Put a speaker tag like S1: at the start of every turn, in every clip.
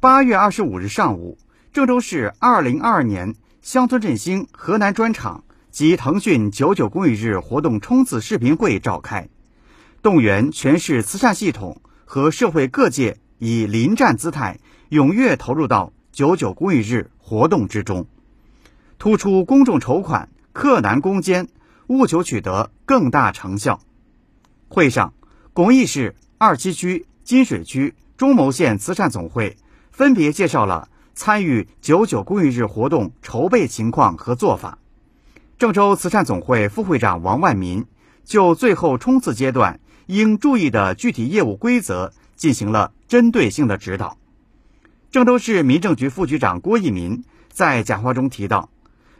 S1: 八月二十五日上午，郑州市二零二二年乡村振兴河南专场及腾讯九九公益日活动冲刺视频会召开，动员全市慈善系统和社会各界以临战姿态踊跃投入到九九公益日活动之中，突出公众筹款克难攻坚，务求取得更大成效。会上，巩义市、二七区、金水区、中牟县慈善总会分别介绍了参与九九公益日活动筹备情况和做法。郑州慈善总会副会长王万民就最后冲刺阶段应注意的具体业务规则进行了针对性的指导。郑州市民政局副局长郭一民在讲话中提到，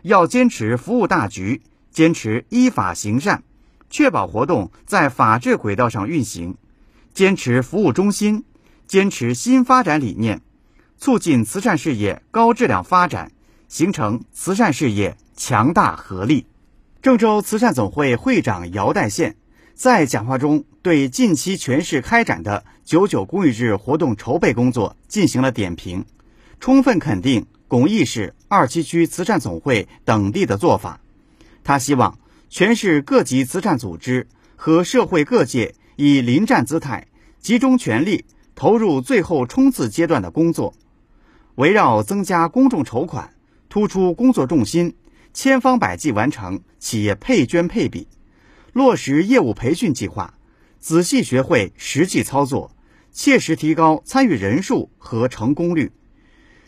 S1: 要坚持服务大局，坚持依法行善。确保活动在法治轨道上运行，坚持服务中心，坚持新发展理念，促进慈善事业高质量发展，形成慈善事业强大合力。郑州慈善总会会长姚代宪在讲话中对近期全市开展的九九公益日活动筹备工作进行了点评，充分肯定巩义市、二七区慈善总会等地的做法。他希望。全市各级慈善组织和社会各界以临战姿态，集中全力投入最后冲刺阶段的工作，围绕增加公众筹款，突出工作重心，千方百计完成企业配捐配比，落实业务培训计划，仔细学会实际操作，切实提高参与人数和成功率，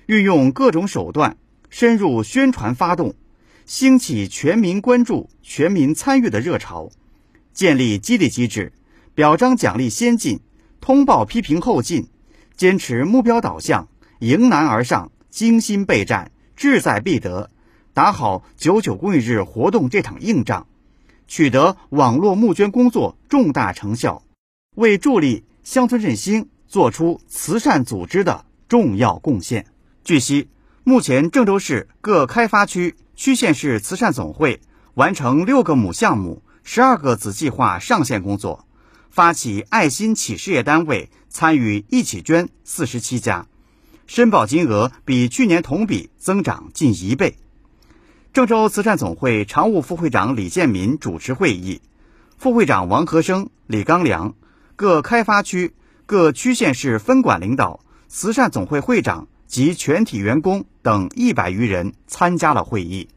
S1: 运用各种手段深入宣传发动。兴起全民关注、全民参与的热潮，建立激励机制，表彰奖励先进，通报批评后进，坚持目标导向，迎难而上，精心备战，志在必得，打好九九公益日活动这场硬仗，取得网络募捐工作重大成效，为助力乡村振兴做出慈善组织的重要贡献。据悉，目前郑州市各开发区。区县市慈善总会完成六个母项目、十二个子计划上线工作，发起爱心企事业单位参与一起捐四十七家，申报金额比去年同比增长近一倍。郑州慈善总会常务副会长李建民主持会议，副会长王和生、李刚良，各开发区、各区县市分管领导、慈善总会会长。及全体员工等一百余人参加了会议。